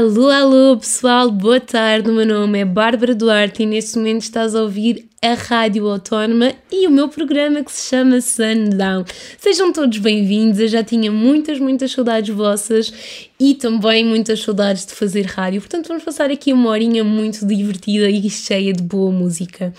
Alô, alô pessoal, boa tarde. O meu nome é Bárbara Duarte e neste momento estás a ouvir a Rádio Autónoma e o meu programa que se chama Sundown. Sejam todos bem-vindos, eu já tinha muitas, muitas saudades vossas e também muitas saudades de fazer rádio, portanto vamos passar aqui uma horinha muito divertida e cheia de boa música.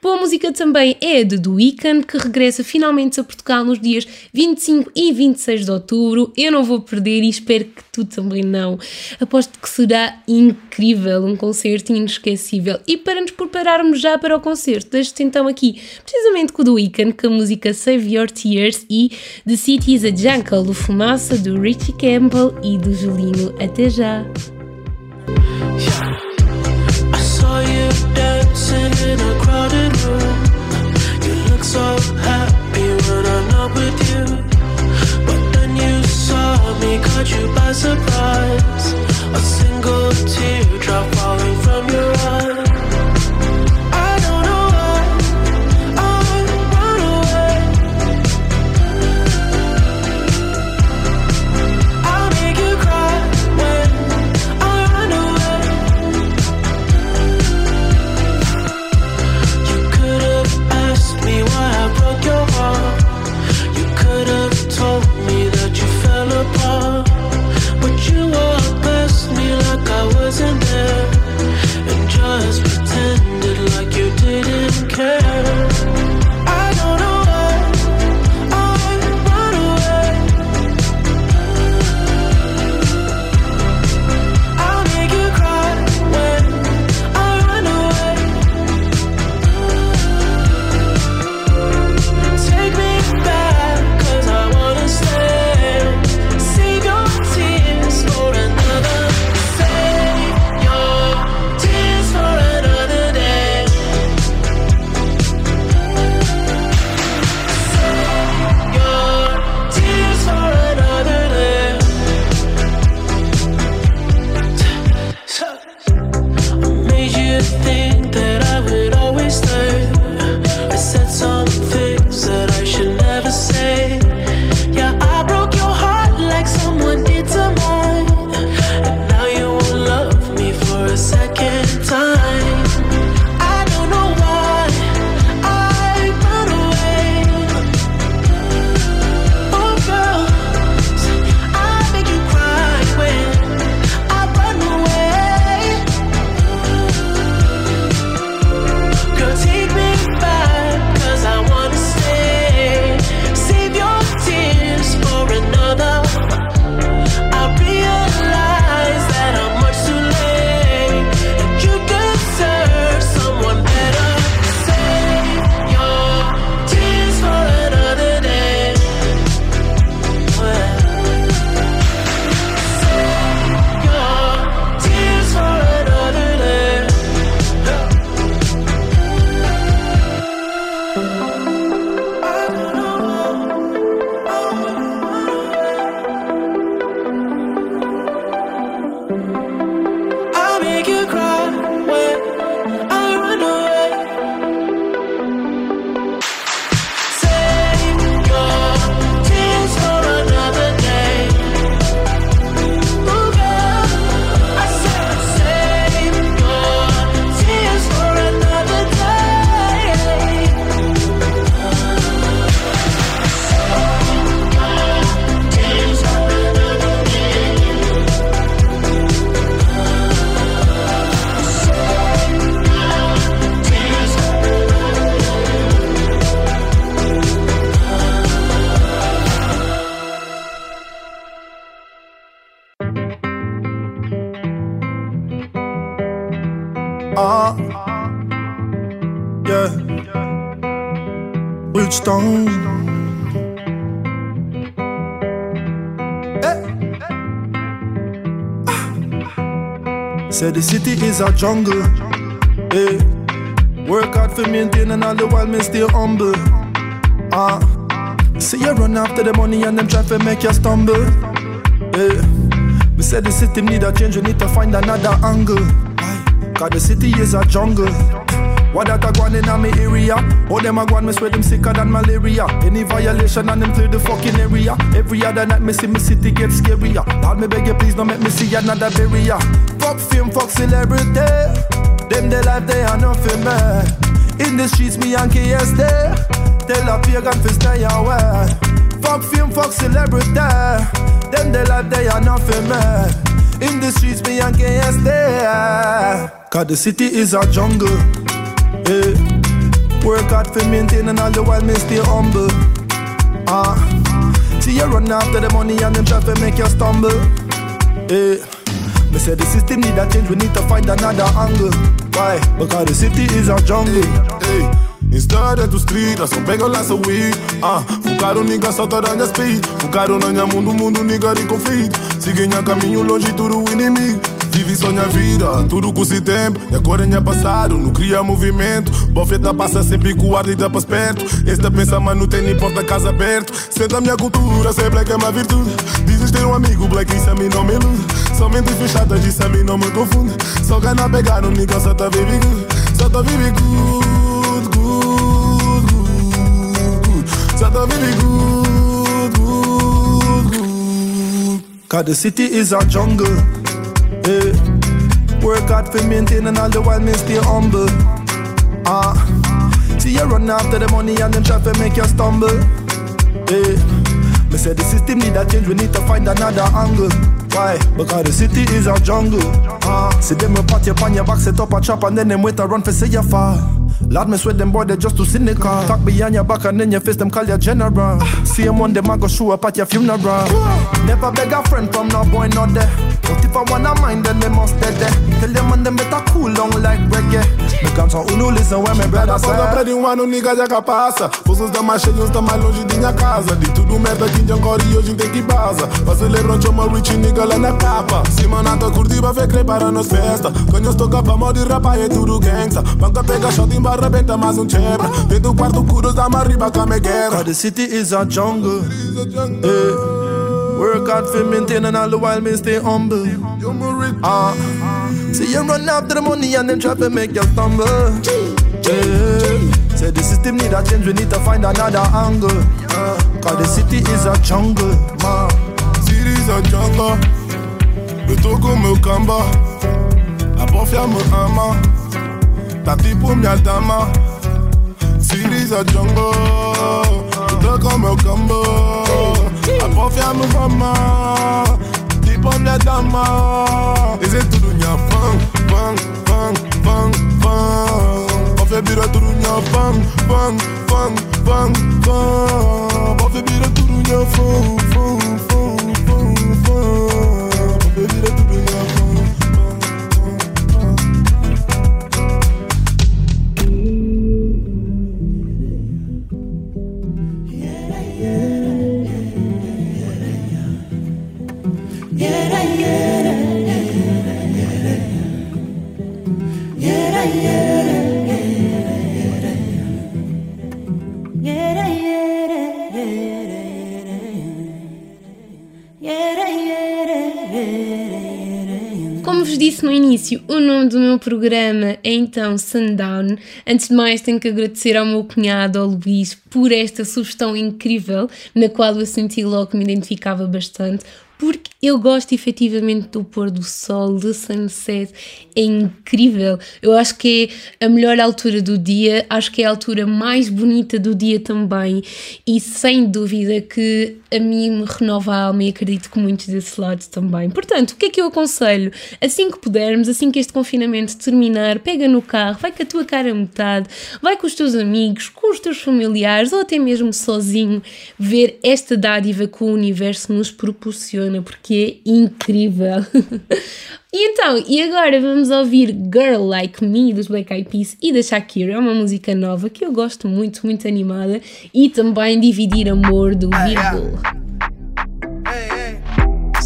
Boa música também é de The Weeknd, que regressa finalmente a Portugal nos dias 25 e 26 de outubro. Eu não vou perder e espero que tu também não. Aposto que será incrível, um concerto inesquecível. E para nos prepararmos já para o concerto, deixo-te então aqui, precisamente com o The Weeknd, com a música Save Your Tears e The City is a Jungle, do Fumaça, do Richie Campbell e do Julinho. Até já! caught you look so happy when I'm in with you. But then you saw me cut you by surprise. A single teardrop falling the city is a jungle. Hey. Work hard for maintaining all the while me stay humble. Ah, see you run after the money and them try to make you stumble. Hey. We said the city need a change, we need to find another angle. Cause the city is a jungle. What that a gone in my area? Oh, them a gone, me swear them sicker than malaria. Any violation and them clear the fucking area. Every other night, me see me city get scarier. Lord, me beg you, please don't make me see another barrier. Fuck fame, fuck celebrity. Them the life they are nothing, man. In the streets, me and KS there. Tell a pagan to stay away. Fuck fame, fuck celebrity. Them the life they are nothing, man. In the streets, me and KS there. Cause the city is a jungle. Yeah. Work hard for maintaining all the while me stay humble. Ah, see you run after the money and them try to make you stumble. Yeah. Me say the system need a change, we need to find another angle. Why? Because the city is a jungle. Hey. História do street, só pega lá seu weed Ah, focaram nigga só tá dando speed Focaram na minha mundo, mundo nigga de conflito Seguem a caminho longe, tudo inimigo Vive sonha a vida, tudo com esse tempo. E agora é passado, não cria movimento. Bofeta passa sempre com o ar dá para perto. Esta pensa, mas não tem nem porta casa aberto Senta a minha cultura, sei black é uma virtude. Dizes ter um amigo, black isso a mim não me ilude. Somente fechadas, isso a mim não me confunde. Só gana pegar um nigga, só tá vive good. Só tá vive good, good, good, good Só tá vive good, good, good. The city is a jungle yeah. Work hard for maintaining all the while me stay humble. Ah, see you run after the money and them try to make you stumble. Yeah. Me say the system need a change, we need to find another angle. Why? Because the city is a jungle. Ah, see them a pat you on your back, set up a trap and then them wait to run for say you fall. Lord, me sweat them boy, they just too cynical. Talk behind your back and then your face them call you general. See them one, them I go show up at your funeral. Never beg a friend from no boy not there. But if I wanna mind, then they must dead there. Tell them and them better cool down like reggae. Me can't so uno listen when my brother say. Quando perde um ano, nigga já capassa. Forças da mais cheios, tá mais longe de minha casa. De tudo merda que de agora e hoje tem que baza. Pra celebrar chama rich nigga lá na capa. Cima nada curtir, vai ver para nos festa. Quando eu estou capa, modo rapa é tudo gangsta. Banca pega shot em barra, benta mais um chebra. Dentro do quarto, curos da mariba, cama guerra. Cause the city is a jungle. Yeah. Work hard for maintaining all the while me stay humble. Ah, see you run after the money and them try to make you stumble. Yeah. Say the system need a change, we need to find another angle. Uh, Cause the city is a jungle, man. City is a jungle. Eu tô com meu camba. A bofia me ama. Tá tipo minha dama. City is a jungle. Eu tô com meu camba. A bofia me ama. Tipo minha dama. Esse é tudo minha fã, fã, fã, fã, fã. Bofia vira tudo minha fã, fã, fã, fã, fã. Bofia vira tudo minha fã, fã, fã, fã, fã. Bofia vira tudo minha fã. Disse no início, o nome do meu programa é então Sundown. Antes de mais, tenho que agradecer ao meu cunhado, ao Luís, por esta sugestão incrível, na qual eu senti logo que me identificava bastante, porque eu gosto efetivamente do pôr do sol, do sunset, é incrível. Eu acho que é a melhor altura do dia, acho que é a altura mais bonita do dia também, e sem dúvida que a mim me renova a alma e acredito que muitos desse lado também. Portanto, o que é que eu aconselho? Assim que pudermos, assim que este confinamento terminar, pega no carro, vai com a tua cara a metade, vai com os teus amigos, com os teus familiares ou até mesmo sozinho, ver esta dádiva que o universo nos proporciona porque é incrível. e então, e agora vamos ouvir Girl Like Me dos Black Eyed Peas e da Shakira, é uma música nova que eu gosto muito, muito animada e também Dividir Amor do Virgul.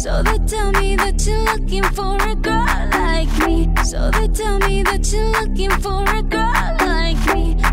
So they tell me that you're looking for a girl like me. So they tell me that you're looking for a girl like me.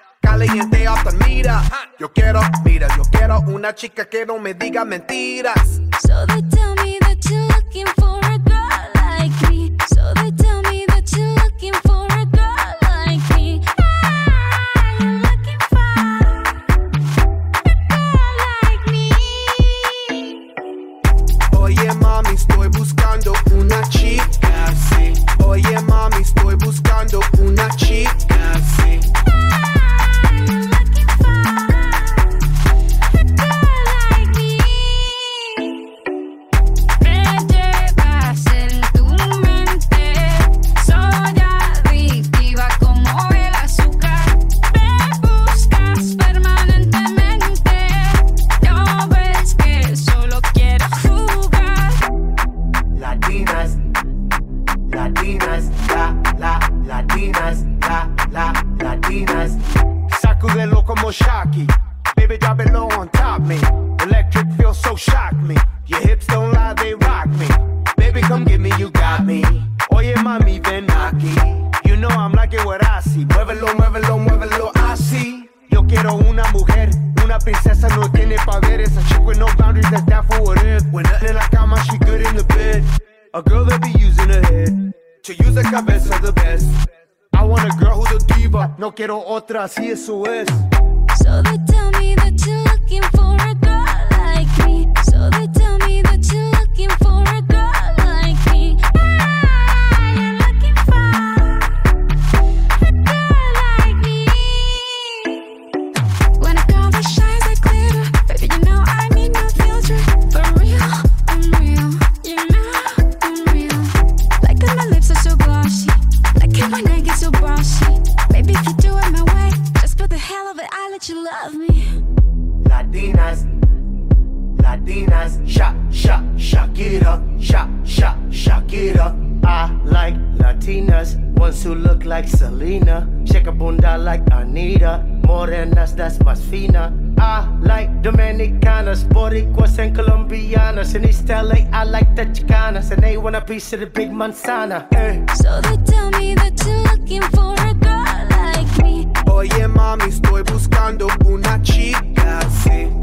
caliente off mira. Yo quiero, mira, yo quiero una chica que no me diga mentiras. So they tell me that you're looking for a girl like me. So they tell me that you're looking for a girl like me. Ah, you're looking for a girl like me. Oye mami, estoy buscando una chica así. Oye mami, estoy buscando una chica. Chicanas. In East LA, I like the Chicanas. And they want a piece of the big manzana. Eh. So they tell me that you're looking for a girl like me. Oye, mami, estoy buscando una chica sí.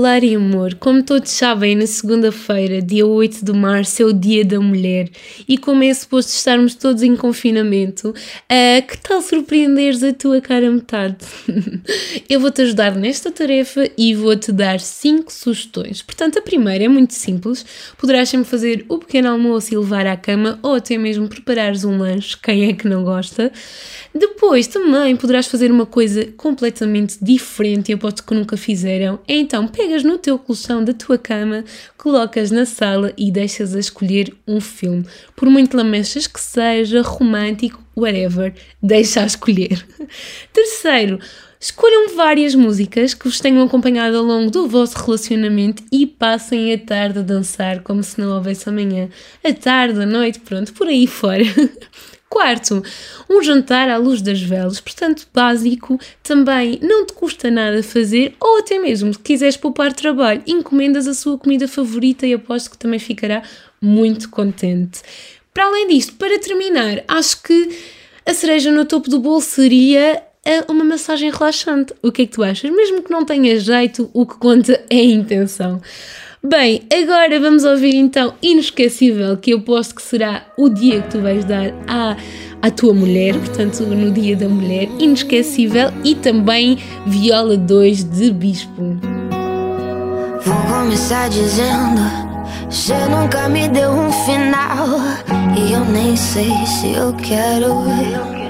Falar em amor, como todos sabem, na segunda-feira, dia 8 de março, é o Dia da Mulher e como é suposto estarmos todos em confinamento, uh, que tal surpreenderes a tua cara metade? Eu vou-te ajudar nesta tarefa e vou-te dar 5 sugestões. Portanto, a primeira é muito simples, poderás sempre fazer o pequeno almoço e levar à cama ou até mesmo preparares um lanche, quem é que não gosta. Depois também poderás fazer uma coisa completamente diferente, eu aposto que nunca fizeram. Então, pegas no teu colchão da tua cama, colocas na sala e deixas a escolher um filme. Por muito lamechas que seja, romântico, whatever, deixa a escolher. Terceiro, Escolham várias músicas que vos tenham acompanhado ao longo do vosso relacionamento e passem a tarde a dançar como se não houvesse amanhã. A tarde, a noite, pronto, por aí fora. Quarto, um jantar à luz das velas, portanto básico, também não te custa nada fazer, ou até mesmo se quiseres poupar trabalho, encomendas a sua comida favorita e aposto que também ficará muito contente. Para além disto, para terminar, acho que a cereja no topo do bolo seria é uma massagem relaxante. O que é que tu achas? Mesmo que não tenha jeito, o que conta é a intenção. Bem, agora vamos ouvir então Inesquecível, que eu posto que será o dia que tu vais dar à, à tua mulher, portanto, no Dia da Mulher, Inesquecível, e também Viola 2 de Bispo. Vou começar dizendo: Você nunca me deu um final. E eu nem sei se eu quero.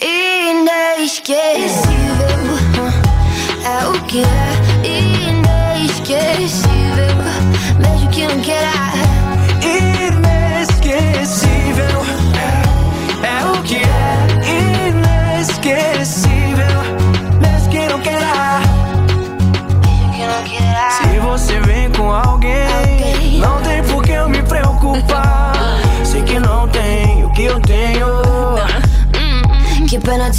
Inesquecível é o que é inesquecível, mesmo que não queira. Inesquecível é o que é inesquecível, pena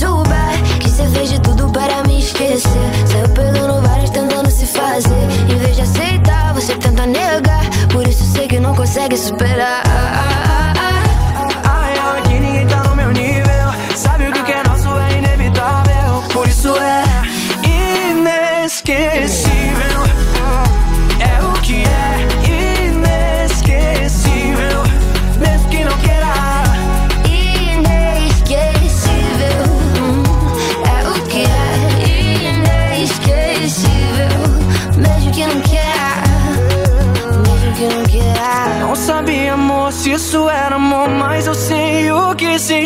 Que você fez de tudo para me esquecer. Saiu perdendo várias tentando se fazer. Em vez de aceitar, você tenta negar. Por isso sei que não consegue superar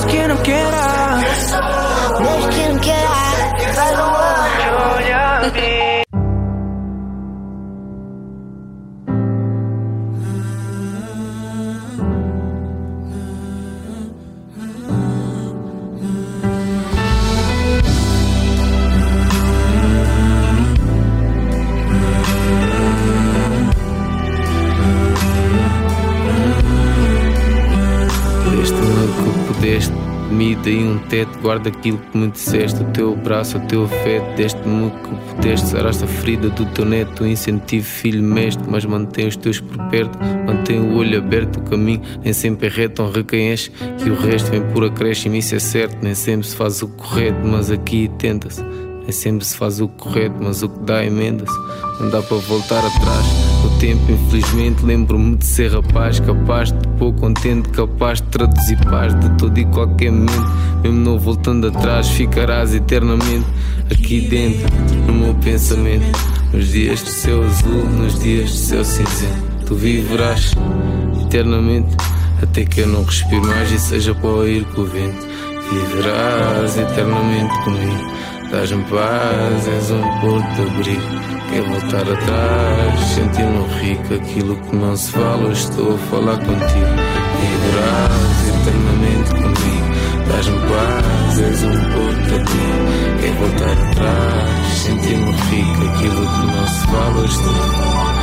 Mesmo que não queira. Teto. Guarda aquilo que me disseste, o teu braço, o teu afeto. Deste-me que pudeste, saraste a ferida do teu neto. Incentivo, filho, mestre, mas mantém os teus por perto. Mantém o olho aberto, o caminho nem sempre é reto. Honra quem que o resto vem por acréscimo. Isso é certo, nem sempre se faz o correto, mas aqui tenta-se. Nem sempre se faz o correto, mas o que dá emenda-se. Não dá para voltar atrás. No tempo, infelizmente, lembro-me de ser rapaz, capaz de pôr contente, capaz de traduzir paz de todo e qualquer momento. Mesmo não voltando atrás, ficarás eternamente aqui dentro, no meu pensamento. Nos dias de céu azul, nos dias de céu cinzento, tu viverás eternamente. Até que eu não respiro mais e seja para ir com o vento. Viverás eternamente comigo. Dás-me paz, és um porto abrigo. Quer voltar atrás, sentir-me rico. Aquilo que não se fala, estou a falar contigo. Viverás eternamente comigo. Dás-me paz, és um porto abrigo. Quer voltar atrás, sentir-me rico. Aquilo que não se fala, estou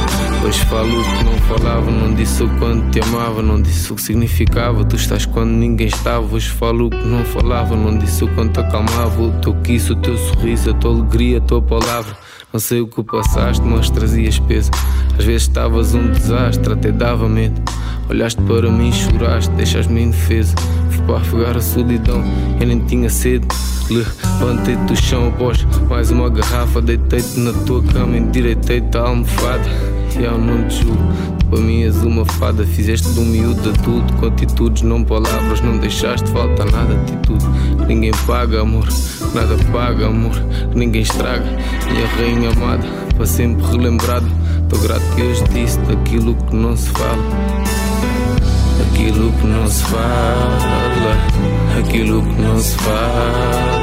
Pois falo que não falava, não disse o quanto te amava, não disse o que significava. Tu estás quando ninguém estava. Hoje falo que não falava, não disse o quanto acalmava. O teu kiss, o teu sorriso, a tua alegria, a tua palavra. Não sei o que passaste, mas trazias peso. Às vezes estavas um desastre, até dava medo. Olhaste para mim, choraste, deixaste-me indefesa. Fui para afogar a solidão, eu nem tinha sede. Levantei-te do chão após mais uma garrafa. Deitei-te na tua cama, endireitei-te a almofada. E eu não te julgo, para mim és uma fada. Fizeste de um miúdo adulto, com atitudes, não palavras. Não deixaste falta nada, atitude. Ninguém paga, amor, nada paga, amor, ninguém estraga. Minha rainha amada, para sempre relembrada. Estou grato que hoje disse daquilo que não se fala. Aquilo que não se fala, aquilo que não se fala,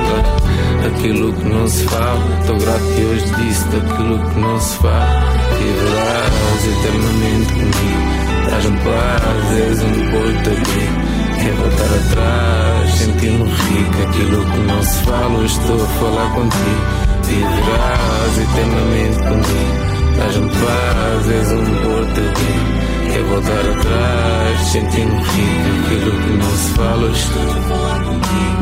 aquilo que não se fala. Estou grato que hoje disse daquilo que não se fala. Viverás eternamente comigo, dás-me paz, és um porto abrigo. Quer voltar atrás, sentir-me rico. Aquilo que não se fala, eu estou a falar contigo. Viverás eternamente comigo, dás-me paz, és um porto abrigo. Quer voltar atrás, sentindo rico Aquilo que não se fala, eu estou a falar contigo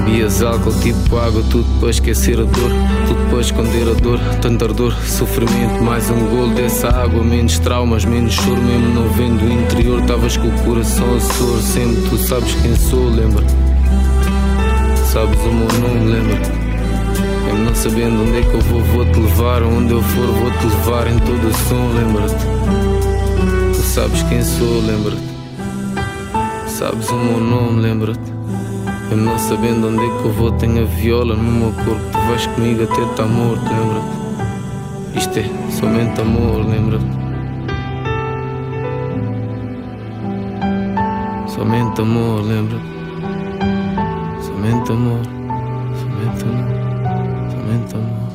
Bias álcool tipo água, tudo para esquecer a dor. Tudo para esconder a dor, tanta ardor Sofrimento, mais um golo dessa água. Menos traumas, menos choro Mesmo não vendo o interior. Estavas com o coração a sor Sempre tu sabes quem sou, lembra? Sabes o meu nome, lembra? Mesmo não sabendo onde é que eu vou, vou-te levar. Onde eu for, vou-te levar em todo o som, lembra-te? Sabes quem sou, lembra-te. Sabes o meu nome, lembra-te. Eu não sabendo onde é que eu vou, tenho a viola no meu corpo. Tu vais comigo até estar morto, lembra-te. Isto é somente amor, lembra-te. Somente amor, lembra-te. Somente amor, somente amor, somente amor.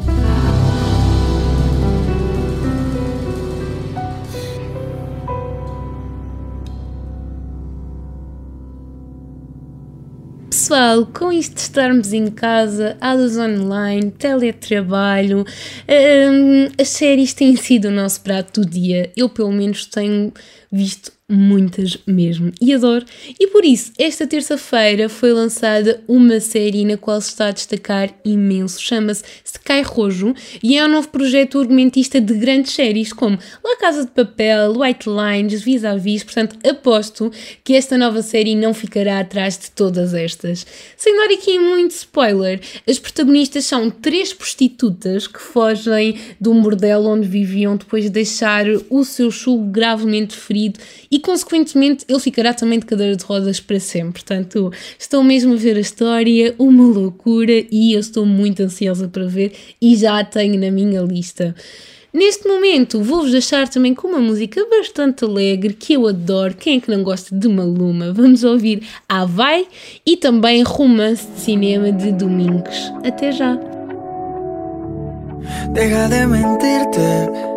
Pessoal, com isto de estarmos em casa, aulas online, teletrabalho, hum, as séries têm sido o nosso prato do dia. Eu, pelo menos, tenho visto muitas mesmo e adoro. E por isso, esta terça-feira foi lançada uma série na qual se está a destacar imenso. Chama-se Sky Rojo e é um novo projeto argumentista de grandes séries como La Casa de Papel, White Lines, Vis-a-Vis. Portanto, aposto que esta nova série não ficará atrás de todas estas. Sem dar aqui muito spoiler, as protagonistas são três prostitutas que fogem de um bordel onde viviam depois de deixar o seu chulo gravemente ferido e, consequentemente, ele ficará também de cadeira de rodas para sempre. Portanto, estou mesmo a ver a história, uma loucura e eu estou muito ansiosa para ver e já a tenho na minha lista. Neste momento, vou-vos deixar também com uma música bastante alegre que eu adoro. Quem é que não gosta de Maluma? Vamos ouvir A Vai e também Romance de Cinema de Domingos. Até já! Deja de mentirte.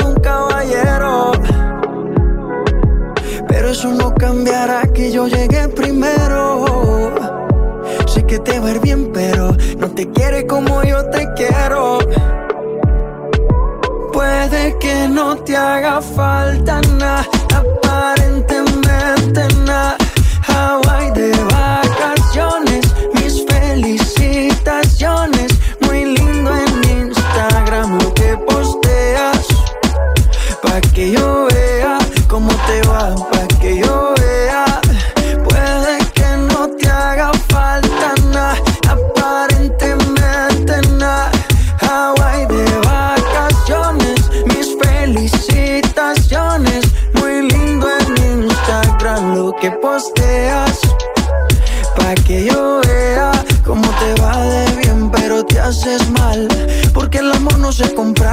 eso no cambiará que yo llegué primero. Sé que te va a ir bien, pero no te quiere como yo te quiero. Puede que no te haga falta nada, aparentemente nada.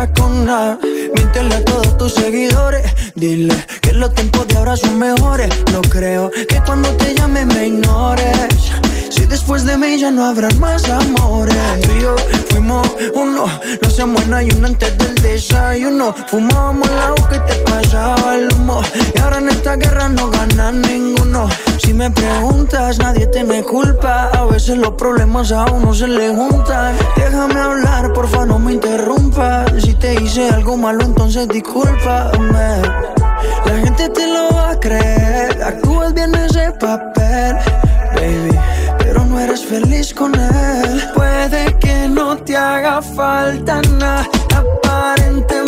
Con nada. Míntele a todos tus seguidores. Dile que los tiempos de ahora son mejores. No creo que cuando te llame me ignores. Después de mí ya no habrán más amores. Tú y yo fuimos uno, no se buena y uno antes del desayuno. Fumábamos la agua que te pasaba el humo. Y ahora en esta guerra no gana ninguno. Si me preguntas, nadie te me culpa. A veces los problemas a uno se le juntan. Déjame hablar, porfa, no me interrumpas. Si te hice algo malo, entonces discúlpame. La gente te lo va a creer. Actúas bien ese papel, baby. Pero no eres feliz con él. Puede que no te haga falta nada, aparentemente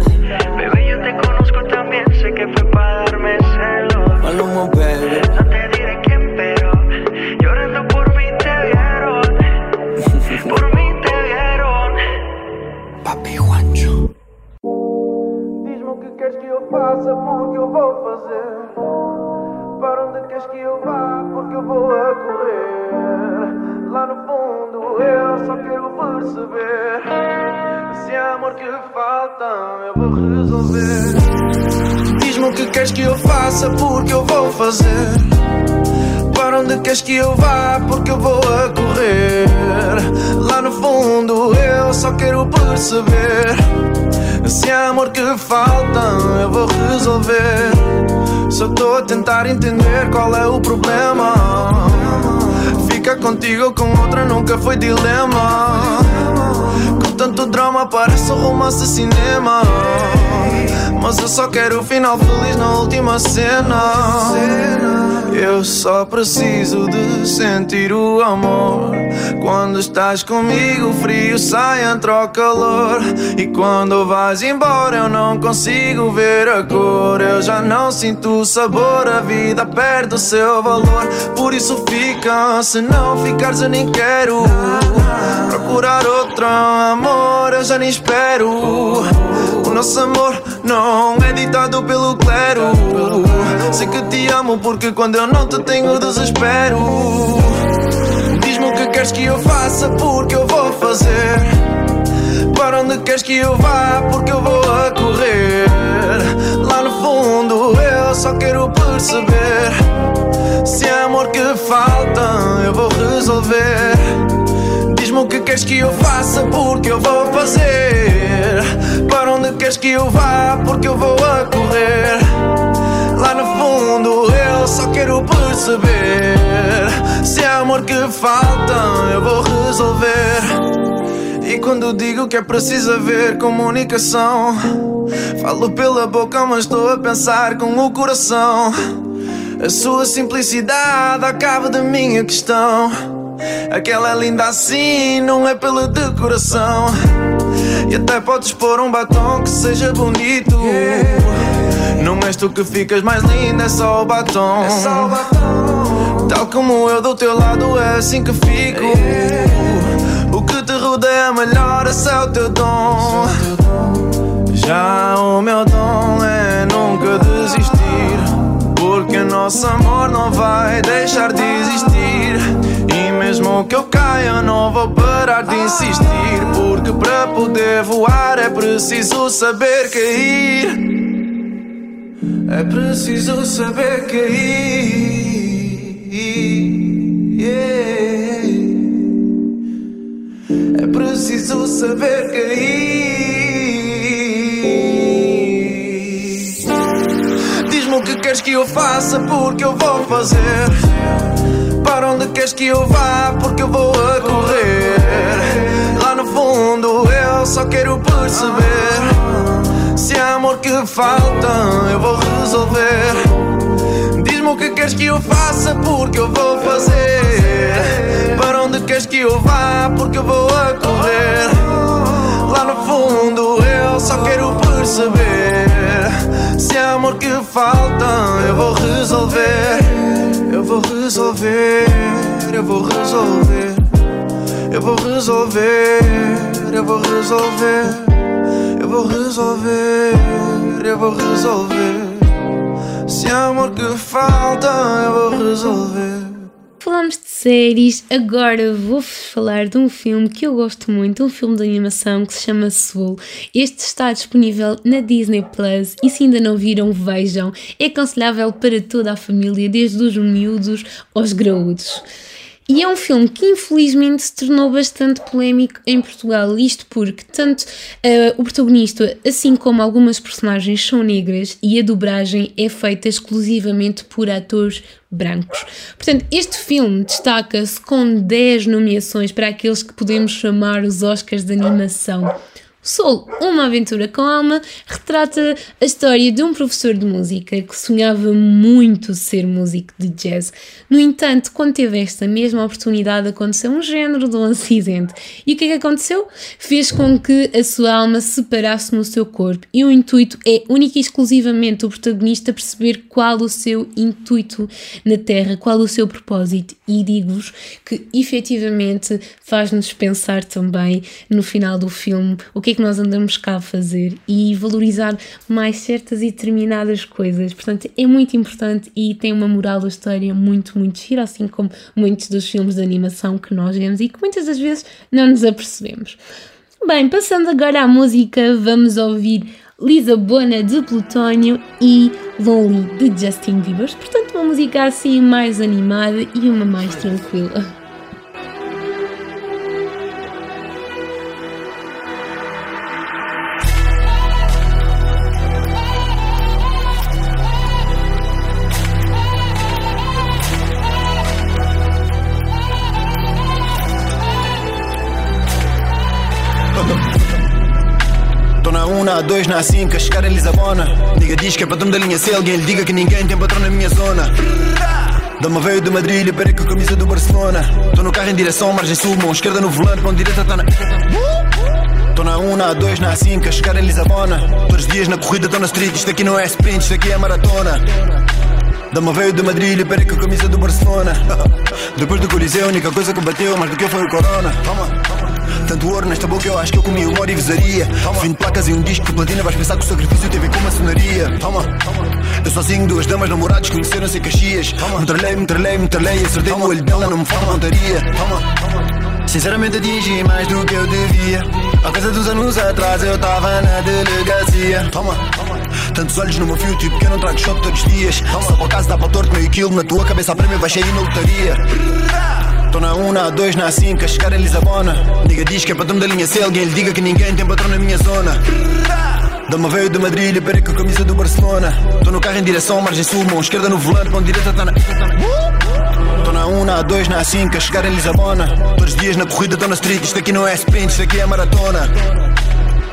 amor que falta, eu vou resolver. Diz-me o que queres que eu faça, porque eu vou fazer. Para onde queres que eu vá, porque eu vou a correr. Lá no fundo eu só quero perceber. Se há amor que falta, eu vou resolver. Só estou a tentar entender qual é o problema. Fica contigo com outra nunca foi dilema. Parece um romance cinema. Mas eu só quero o final feliz na última cena. Eu só preciso de sentir o amor. Quando estás comigo, o frio sai, entra o calor. E quando vais embora, eu não consigo ver a cor. Eu já não sinto o sabor, a vida perde o seu valor. Por isso fica, se não ficares, eu nem quero. Procurar outro amor, eu já nem espero. O nosso amor não é ditado pelo clero. Sei que te amo porque quando eu não te tenho desespero. Diz-me o que queres que eu faça, porque eu vou fazer. Para onde queres que eu vá, porque eu vou a correr. Lá no fundo eu só quero perceber. Se é amor que falta, eu vou resolver. Diz-me o que queres que eu faça, porque eu vou fazer. Para onde queres que eu vá, porque eu vou a correr. Lá no fundo eu só quero perceber. Se é amor que falta, eu vou resolver. E quando digo que é preciso haver comunicação, falo pela boca, mas estou a pensar com o coração. A sua simplicidade acaba da minha questão. Aquela linda assim não é pela decoração. E até podes pôr um batom que seja bonito. Não és tu que ficas mais linda, é só o batom. Tal como eu do teu lado, é assim que fico. O que te rodeia melhor, esse é o teu dom. Já o meu dom é nunca desistir. Porque nosso amor não vai deixar de existir. E mesmo que eu caia, não vou parar de insistir. Porque para poder voar é preciso saber cair. É preciso saber cair. Yeah. É preciso saber cair. Diz-me o que queres que eu faça, porque eu vou fazer. Para onde queres que eu vá, porque eu vou a correr. Lá no fundo eu só quero perceber. Se há amor que falta, eu vou resolver. Diz-me o que queres que eu faça, porque eu vou fazer. Para onde queres que eu vá, porque eu vou a correr. Lá no fundo eu só quero perceber. Se há amor que falta, eu vou resolver. Eu vou resolver, eu vou resolver. Eu vou resolver, eu vou resolver. Vou resolver, eu vou resolver. Se há amor que falta, eu vou resolver. Falamos de séries, agora vou-vos falar de um filme que eu gosto muito, um filme de animação que se chama Soul. Este está disponível na Disney Plus e se ainda não viram, vejam. É aconselhável para toda a família, desde os miúdos aos graúdos. E é um filme que infelizmente se tornou bastante polémico em Portugal, isto porque tanto eh, o protagonista, assim como algumas personagens são negras e a dobragem é feita exclusivamente por atores brancos. Portanto, este filme destaca-se com 10 nomeações para aqueles que podemos chamar os Oscars de animação. Soul, uma aventura com alma, retrata a história de um professor de música que sonhava muito ser músico de jazz. No entanto, quando teve esta mesma oportunidade, aconteceu um género de um acidente. E o que é que aconteceu? Fez com que a sua alma se separasse no seu corpo. E o intuito é único e exclusivamente o protagonista perceber qual o seu intuito na Terra, qual o seu propósito. E digo-vos que efetivamente faz-nos pensar também no final do filme o que é que nós andamos cá a fazer e valorizar mais certas e determinadas coisas. Portanto, é muito importante e tem uma moral da história muito, muito gira, assim como muitos dos filmes de animação que nós vemos e que muitas das vezes não nos apercebemos. Bem, passando agora à música, vamos ouvir Lisabona de Plutónio e Lonely de Justin Bieber. Portanto, uma música assim mais animada e uma mais tranquila. Na 1, na 2, na 5, a chegar em Lisabona. Diga diz que é patrão da linha C, alguém lhe diga que ninguém tem patrão na minha zona. Dama veio de Madrid perei com a camisa do Barcelona. Tô no carro em direção à margem sul, mão esquerda no volante, mão direita tá na. Tô na 1, na 2, na 5, a chegar em Lisabona. Todos os dias na corrida tô na street, isto aqui não é sprint, isto aqui é maratona. Dama veio de Madrid e perei com a camisa do Barcelona. Depois do Coliseu, a única coisa que bateu mais do que eu foi o Corona. Tanto ouro nesta boca, eu acho que eu comi uma orivesaria. Fim de placas e um disco de platina, vais pensar que o sacrifício teve com maçonaria. Toma. Eu sozinho, duas damas namorados conheceram-se em Caxias. Me tralhei, me tralhei, me tralhei, acertei no olho dela, não me fala montaria. Sinceramente atingi mais do que eu devia. Há coisa dos anos atrás eu tava na delegacia. Toma. Tantos olhos no meu fio, tipo que eu não trago shot todos os dias. Só por acaso dá para torto meio quilo, na tua cabeça a prémio vai cheio na lotaria. Tô na 1, na 2, na 5, a chegar em Lisabona. Diga diz que é patrão da linha C, alguém lhe diga que ninguém tem patrão na minha zona. Dama veio de Madrid e perei com a camisa do Barcelona. Tô no carro em direção à margem sul, mão esquerda no volante, mão direita tá na. Tô na 1, na 2, na 5, a chegar em Lisabona. Todos os dias na corrida tô na street, isto aqui não é sprint, isto aqui é maratona.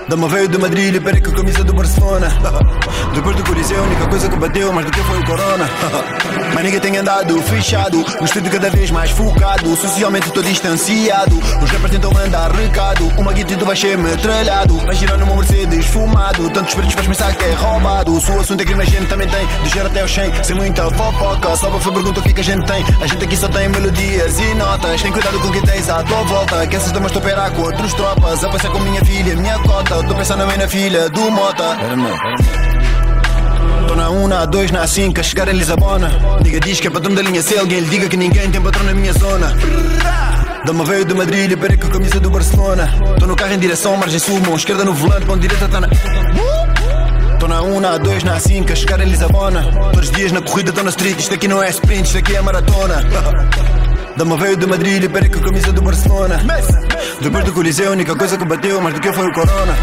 Dama veio de Madrid e peraí com a camisa do Barcelona. Depois do Coliseu, a única coisa que bateu mais do que foi o Corona. Mas ninguém tem andado fechado, no estúdio cada vez mais focado. Socialmente estou distanciado. Os rappers tentam mandar recado. Uma guita tu vais ser metralhado. Vai girar numa Mercedes fumado. Tantos pretos vais pensar que é roubado. O seu assunto é que a gente também tem. De gerar até o 100, sem muita fofoca. Só para pergunta o que, é que a gente tem. A gente aqui só tem melodias e notas. Tem cuidado com quem tens à tua volta. Que essas damas estou a operar com outros tropas. A passar com minha filha, minha cota. Tô pensando bem na filha do Mota. Tô na 1, na 2, na 5, a chegar em Lisabona. Diga diz que é patrão da linha C. Alguém lhe diga que ninguém tem patrão na minha zona. Dama veio de Madrid peraí com a camisa do Barcelona. Tô no carro em direção, margem sul, mão esquerda no volante, mão direita tá na. Tô na 1, na 2, na 5, a chegar em Lisabona. Todos os dias na corrida, tô na street. Isto aqui não é sprint, isto aqui é maratona. Dama veio de Madrid e peraí com a camisa do Barcelona. Depois do Coliseu, a única coisa que bateu mais do que foi o Corona.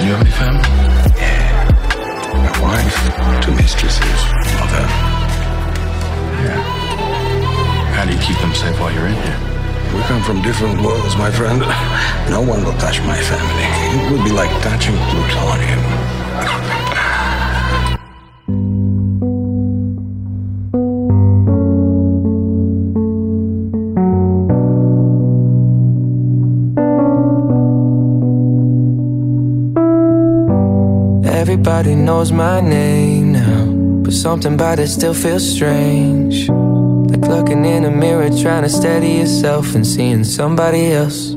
You have any family? Yeah. My wife, two mistresses, mother. Yeah. How do you keep them safe while you're in here? We come from different worlds, my friend. No one will touch my family. It would be like touching plutonium. Everybody knows my name now, but something about it still feels strange. Looking in a mirror, trying to steady yourself and seeing somebody else.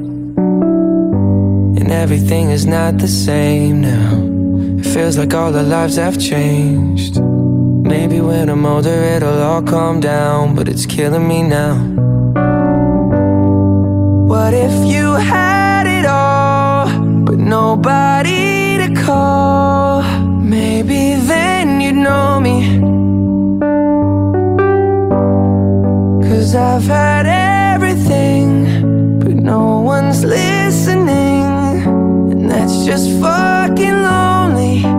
And everything is not the same now. It feels like all our lives have changed. Maybe when I'm older, it'll all calm down, but it's killing me now. What if you had it all, but nobody to call? Maybe then you'd know me. Cause I've had everything, but no one's listening. And that's just fucking lonely.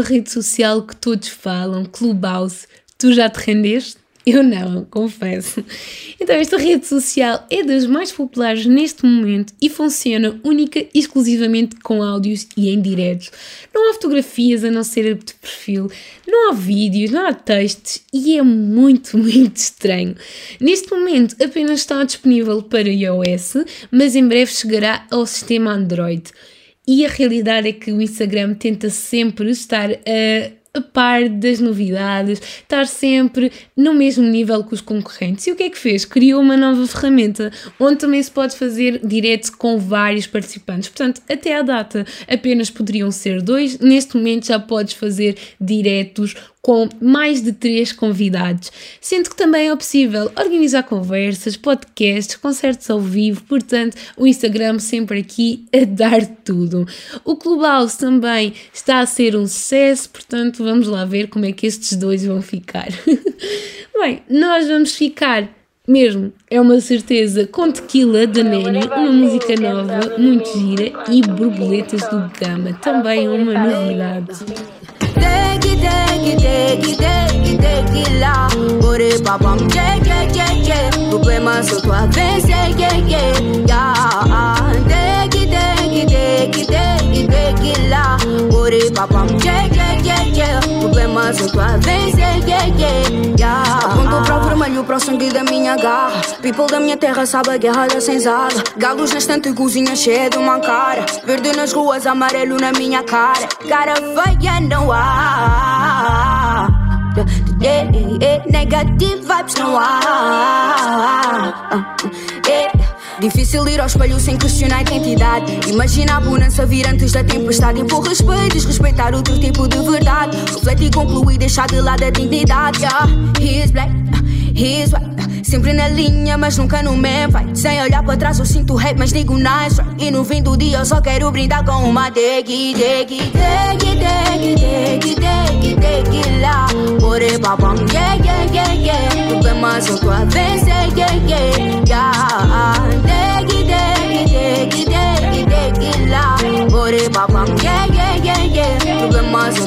nova rede social que todos falam, Clubhouse. Tu já te rendeste? Eu não, confesso. Então, esta rede social é das mais populares neste momento e funciona única e exclusivamente com áudios e em diretos. Não há fotografias a não ser de perfil, não há vídeos, não há textos e é muito, muito estranho. Neste momento apenas está disponível para iOS, mas em breve chegará ao sistema Android. E a realidade é que o Instagram tenta sempre estar a, a par das novidades, estar sempre no mesmo nível que os concorrentes. E o que é que fez? Criou uma nova ferramenta onde também se pode fazer direto com vários participantes. Portanto, até à data apenas poderiam ser dois, neste momento já podes fazer diretos com mais de três convidados, sendo que também é possível organizar conversas, podcasts, concertos ao vivo, portanto, o Instagram sempre aqui a dar tudo. O Clubhouse também está a ser um sucesso, portanto, vamos lá ver como é que estes dois vão ficar. Bem, nós vamos ficar mesmo, é uma certeza, com Tequila da Nene, uma música nova, muito gira, e Borboletas do Gama, também uma novidade. Take it, take it, take it, take it, take it lá. Bore papam, yeah, yeah, yeah, yeah. Problema só tua vez, yeah, yeah, yeah, yeah. Take it, take it, it lá. Bore papam, yeah, yeah, yeah, yeah. Problema só tua vez, yeah, yeah, yeah, yeah. Apontou para o vermelho, para o sangue da minha garra. People da minha terra sabe a guerra da senzala. Galos na estante, cozinha cheia de uma cara. Verde nas ruas, amarelo na minha cara. Cara feia não há. Yeah, yeah, negative vibes não há. Difícil ir ao espelho sem questionar a identidade. Imagina a bonança vir antes da tempestade. Impor respeito, desrespeitar outro tipo de verdade. Refletir, concluir, deixar de lado a dignidade. Yeah. He is black, he is white. Sempre na linha, mas nunca no man fight. Sem olhar para trás, eu sinto hate, mas digo nice. Right? E no fim do dia, eu só quero brindar com uma degui, degui, degui, degui, degui, degui, degui lá. Babam, yeah, yeah, yeah, yeah. Problemas eu tô a vencer, yeah, yeah, yeah.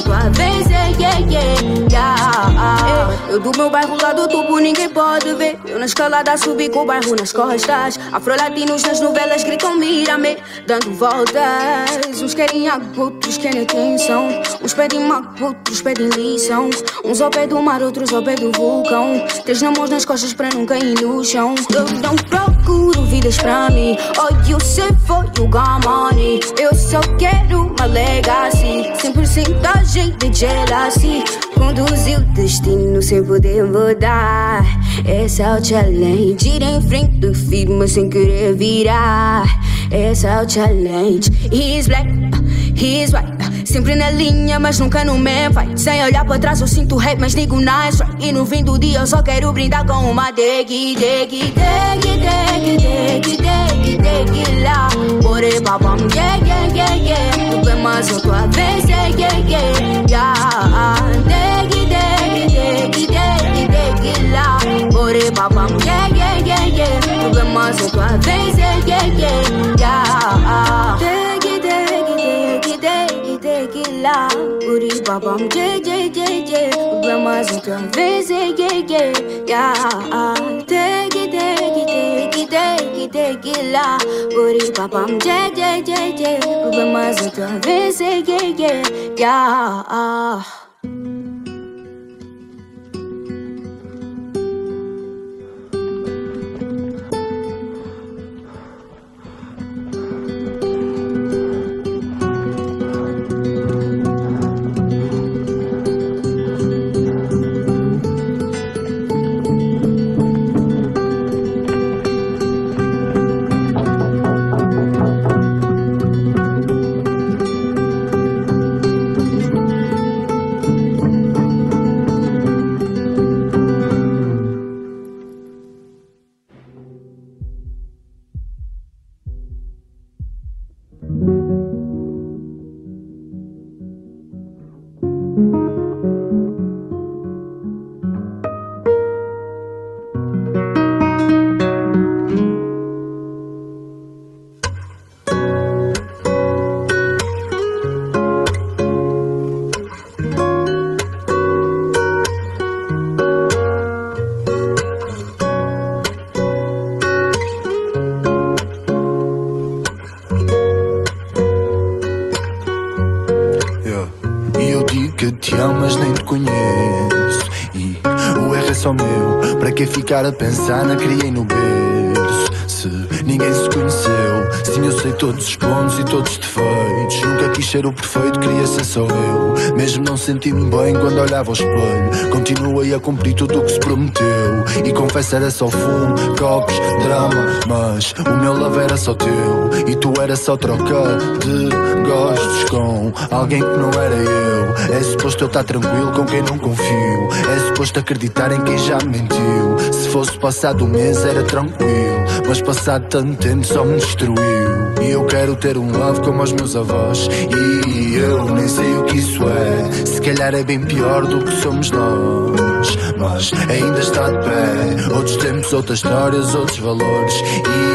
Problemas eu tô a vencer, yeah, yeah, yeah. Eu do meu bairro lá do tubo, ninguém pode ver. Eu na escalada subi com o bairro nas costas. Afro-latinos nas novelas gritam mira-me, dando voltas. Uns querem água, outros querem atenção. Uns pedem mago, outros pedem lição. Uns ao pé do mar, outros ao pé do vulcão. Três na mãos nas costas para não cair no chão. Eu não procuro vidas pra mim. Oh, for you got money. Eu só quero uma legacy. 100% agente de jealousy. Conduzir o destino sem poder mudar. Esse é o challenge. Ir em frente, firme sem querer virar. Esse é o challenge. He's black, he's white. Sempre na linha, mas nunca no man fight. Sem olhar para trás, eu sinto hate, mas digo nice right. E no fim do dia, eu só quero brindar com uma degui, degui, degui, degui, degui, degui, degui lá. Bore babam, yeah, yeah, yeah, yeah. Problemas eu tô a vencer, yeah, yeah, yeah. Degui, degui, degui, degui, degui lá. Bore babam, yeah, yeah, yeah, yeah. Problemas eu tô a yeah, yeah, babam, yeah, yeah, yeah, yeah. Problemas eu tô a vencer, yeah, yeah, yeah. Degui, degui, degui, degui, degui lá. Bore babam, yeah, yeah, yeah, yeah. Problemas eu tô a vencer, yeah, yeah, ficar a pensar na criei no berço? Se ninguém se conheceu, sim, eu sei todos os pontos e todos os defeitos. Nunca quis ser o perfeito, queria ser só eu. Mesmo não senti-me bem quando olhava ao espelho. Continuei a cumprir tudo o que se prometeu. E confesso, era só fumo, copos, drama. Mas o meu love era só teu. E tu era só troca de gostos com alguém que não era eu. É suposto eu estar tranquilo com quem não confio. É suposto acreditar em quem já me mentiu. Se fosse passado um mês era tranquilo. Mas passado tanto tempo só me destruiu. E eu quero ter um love como os meus avós. E eu nem sei o que isso é. Se calhar é bem pior do que somos nós. mas ainda está de pé. Outros tempos, outras histórias, outros valores.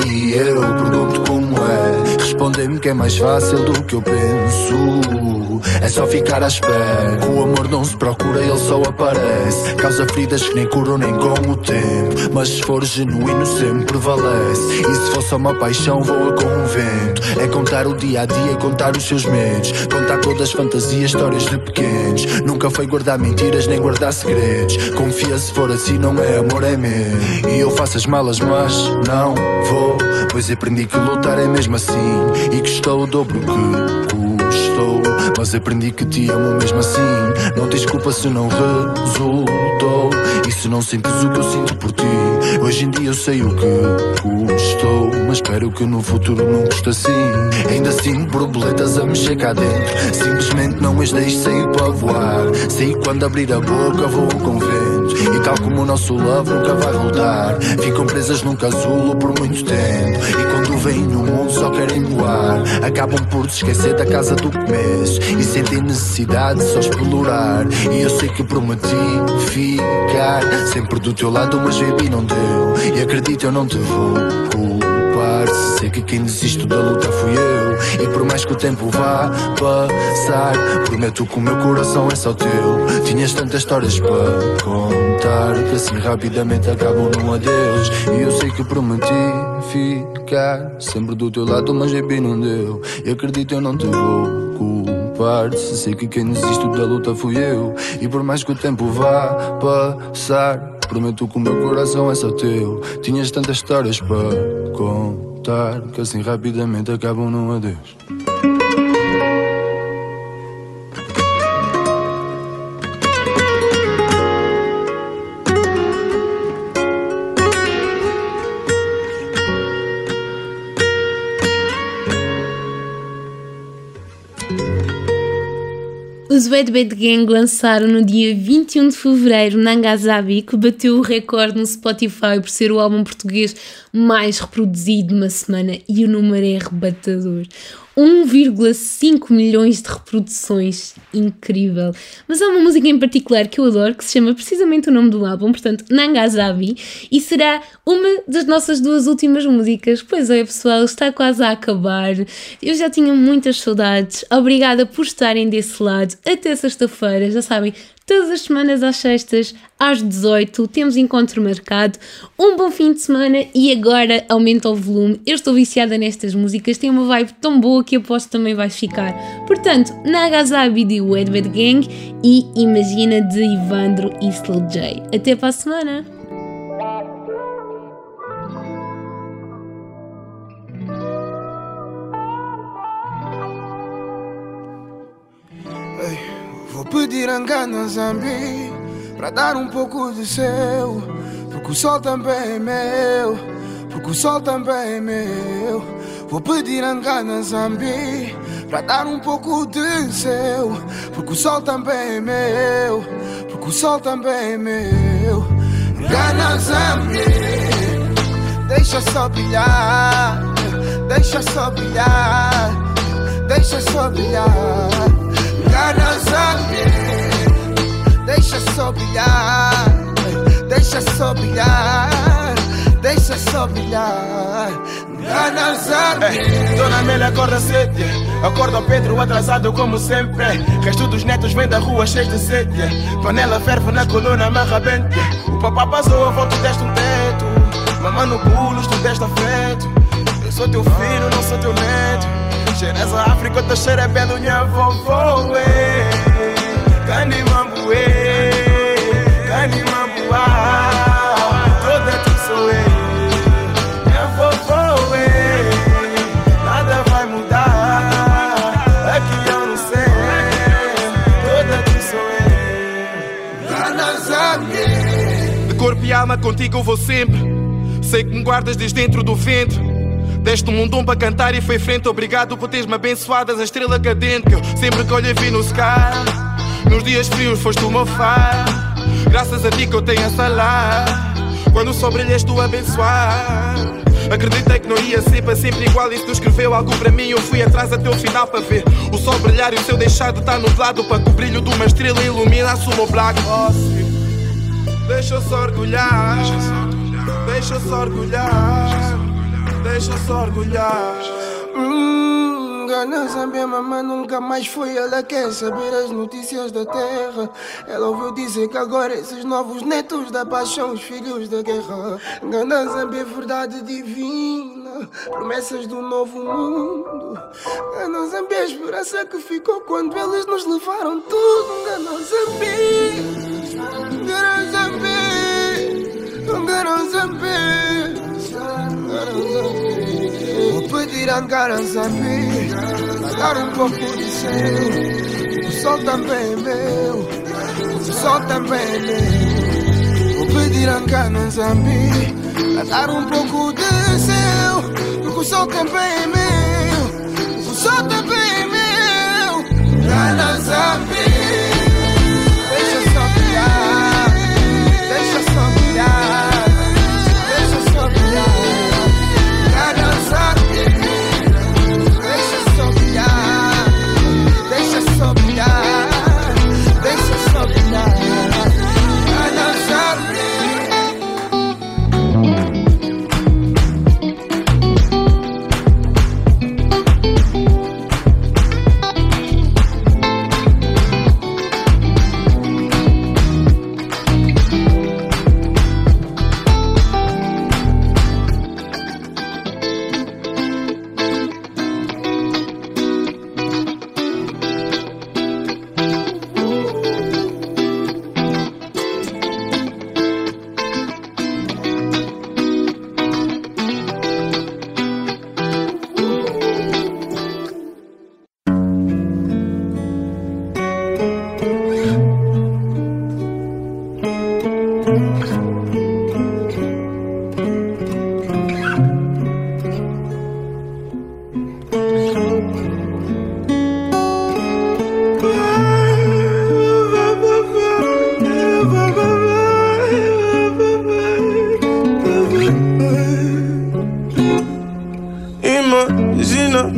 E eu pergunto como é. Respondem-me que é mais fácil do que eu penso. É só ficar à espera. O amor não se procura, ele só aparece. Causa feridas que nem curam nem com o tempo. Mas se for genuíno, sempre prevalece. E se for só uma paixão, voa com o vento. É contar o dia a dia, contar os seus medos. Contar todas as fantasias, histórias de pequenos. Nunca foi guardar mentiras nem guardar segredos. Confia se for assim, não é amor, é medo. E eu faço as malas, mas não vou. Pois aprendi que lutar é mesmo assim. E que estou o dobro que custou. Mas aprendi que te amo mesmo assim. Não tens culpa se não resultou. E se não sentes o que eu sinto por ti. Hoje em dia eu sei o que custou. Mas espero que no futuro não custe assim. Ainda sinto borboletas a mexer cá dentro. Simplesmente não as deixo sair para voar. Sei quando abrir a boca vou com vento. E tal como o nosso love nunca vai voltar. Ficam presas num casulo por muito tempo. E quando vêm no mundo só querem voar. Acabam por se esquecer da casa do começo. E sentem necessidade de só explorar. E eu sei que prometi ficar sempre do teu lado, mas baby não deu. E acredito, eu não te vou culpar. Se sei que quem desiste da luta fui eu. E por mais que o tempo vá passar, prometo que o meu coração é só teu. Tinhas tantas histórias para contar que assim rapidamente acabam num adeus. E eu sei que prometi ficar sempre do teu lado, mas baby não deu. E acredito, eu não te vou culpar. Se sei que quem desiste da luta fui eu. E por mais que o tempo vá passar. Prometo que o meu coração é só teu. Tinhas tantas histórias para contar que assim rapidamente acabam num adeus. Os Bad Bad Gang lançaram no dia 21 de fevereiro Nangazabi, que bateu o recorde no Spotify por ser o álbum português mais reproduzido numa semana e o número é arrebatador. 1,5 milhões de reproduções, incrível. Mas há uma música em particular que eu adoro que se chama precisamente o nome do álbum, portanto, Nangazabi, e será uma das nossas duas últimas músicas. Pois é, pessoal, está quase a acabar. Eu já tinha muitas saudades. Obrigada por estarem desse lado. Até sexta-feira, já sabem, todas as semanas às sextas, às 18, temos encontro marcado. Um bom fim de semana e agora aumenta o volume. Eu estou viciada nestas músicas, tem uma vibe tão boa que aposto que também vais ficar. Portanto, Nagasabi de Wed Bad Gang e Imagina de Ivandro e Slow J. Até para a semana! Vou pedir angana Zambi Pra dar um pouco de seu Porque o sol também é meu Porque o sol também é meu. Vou pedir angana Zambi Pra dar um pouco de seu Porque o sol também é meu Porque o sol também é meu. Angana Zambi Deixa só brilhar Deixa só brilhar Deixa só brilhar Deixa só brilhar Deixa só brilhar Deixa só brilhar É, Dona Amélia acorda cedo Acorda o Pedro atrasado como sempre. Resto dos netos vem da rua cheio de sede. Panela ferve na coluna, amarra bente O papá passou a volta deste um teto. Mamãe no pulos, tu afeto Eu sou teu filho, não sou teu neto Cheiras a África, teu cheiro é belo, minha vovó é Cani mambu é Cani mambu ah Toda tu sou eu Minha é Nada vai mudar. Aqui eu não sei. Toda tu sou eu De corpo e alma contigo eu vou sempre. Sei que me guardas desde dentro do vento Deste-me um para cantar e foi frente. Obrigado por teres-me abençoadas A estrela cadente que eu sempre que olho vi no sky. Nos dias frios foste o meu far. Graças a ti que eu tenho essa lá. Quando o sol brilha és tu a abençoar. Acreditei que não ia ser para sempre igual. E se tu escreveu algo para mim eu fui atrás até o final para ver O sol brilhar e o seu deixado estar nublado. Para que o brilho de uma estrela iluminasse o meu black Deixa só orgulhar. Deixa só orgulhar. Deixa só orgulhar. Hum, ganância minha mamãe nunca mais foi. Ela quer saber as notícias da terra. Ela ouviu dizer que agora esses novos netos da paixão Os filhos da guerra. Ganância é verdade divina. Promessas do novo mundo. Ganância é a esperança que ficou Quando eles nos levaram tudo. Ganância Ganância Ganância Vou pedir a garança a mim Dar um pouco de seu O sol também é meu O sol também é meu Vou pedir a garança a mim dar um pouco de seu Porque o sol também é meu O sol também é meu Garança a mim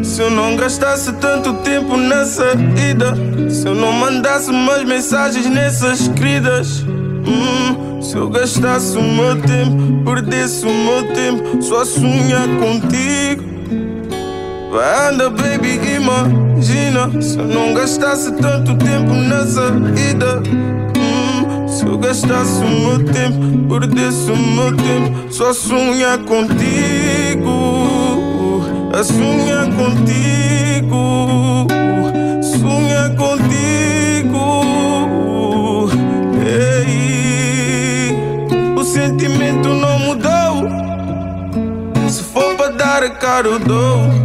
se eu não gastasse tanto tempo na saída. Se eu não mandasse mais mensagens nessas escritas. Hum, se eu gastasse o meu tempo, perdesse o meu tempo, só a sonhar contigo. Vai anda, baby, imagina. Se eu não gastasse tanto tempo na saída Hum, Se eu gastasse o meu tempo, perdesse o meu tempo Só a sonhar contigo. A sonhar contigo. Sonhar contigo. Ei, O sentimento não mudou. Se for pra dar a cara eu dou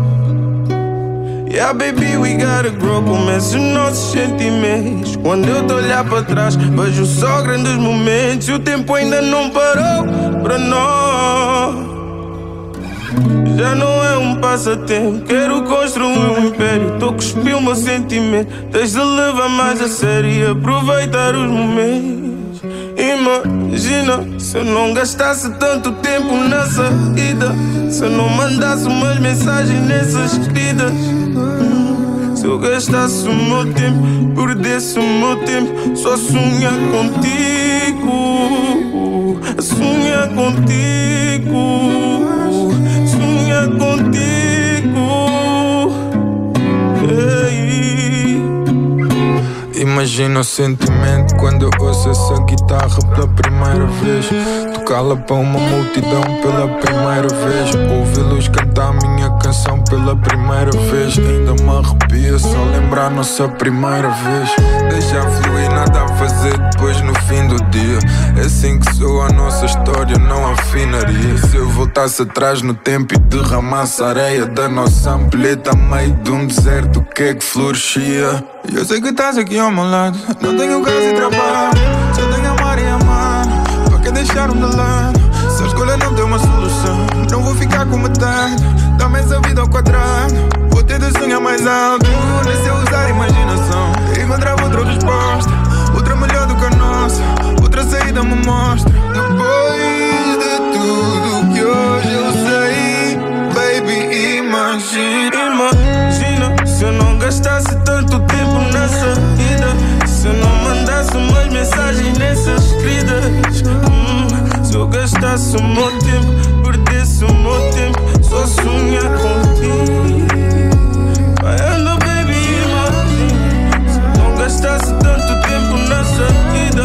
Yeah, baby, we gotta grow. Começa os nossos sentimentos. Quando eu tô olhar pra trás, vejo só grandes momentos. E o tempo ainda não parou pra nós. Já não é um passatempo. Quero construir um império. Tô cuspindo o meu sentimento. Tens de levar mais a sério e aproveitar os momentos. Imagina se eu não gastasse tanto tempo na saída. Se eu não mandasse umas mensagens nessas escritas. Se eu gastasse o meu tempo, perdesse o meu tempo, só sonhar contigo. Sonhar contigo. Sonhar contigo. Ei. Imagina o sentimento quando eu ouço essa guitarra pela primeira vez. Tocá-la para uma multidão pela primeira vez. Ouvi-los cantar minha canção pela primeira vez. Ainda me arrepia só lembrar nossa primeira vez. Deixa fluir, nada a fazer depois no fim do dia. É assim que sou a nossa história, não afinaria. Se eu voltasse atrás no tempo e derramasse areia da nossa ampulheta meio de um deserto, o que é que florescia? Eu sei que estás aqui ao meu lado. Não tenho casa e trabalho, só tenho. Deixar-me de lado? Se a escolha não tem uma solução, não vou ficar com metade. Dá-me essa vida ao quadrado. Vou ter de sonhar mais alto. Nem se eu usar a imaginação. Encontrar outra resposta, outra melhor do que a nossa. Outra saída me mostra. Depois de tudo que hoje eu sei, baby, imagina. Imagina se eu não gastasse tanto tempo na saída. Se eu não mandasse umas mensagens nessas escritas. gastasse o meu tempo, perdesse o meu tempo, só sonhar contigo. I am the baby imagine Se não gastasse tanto tempo nessa vida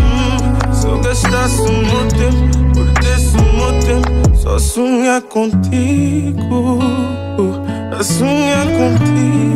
hum, Se eu gastasse o meu tempo, perdesse o meu tempo Só sonhar contigo A sonhar contigo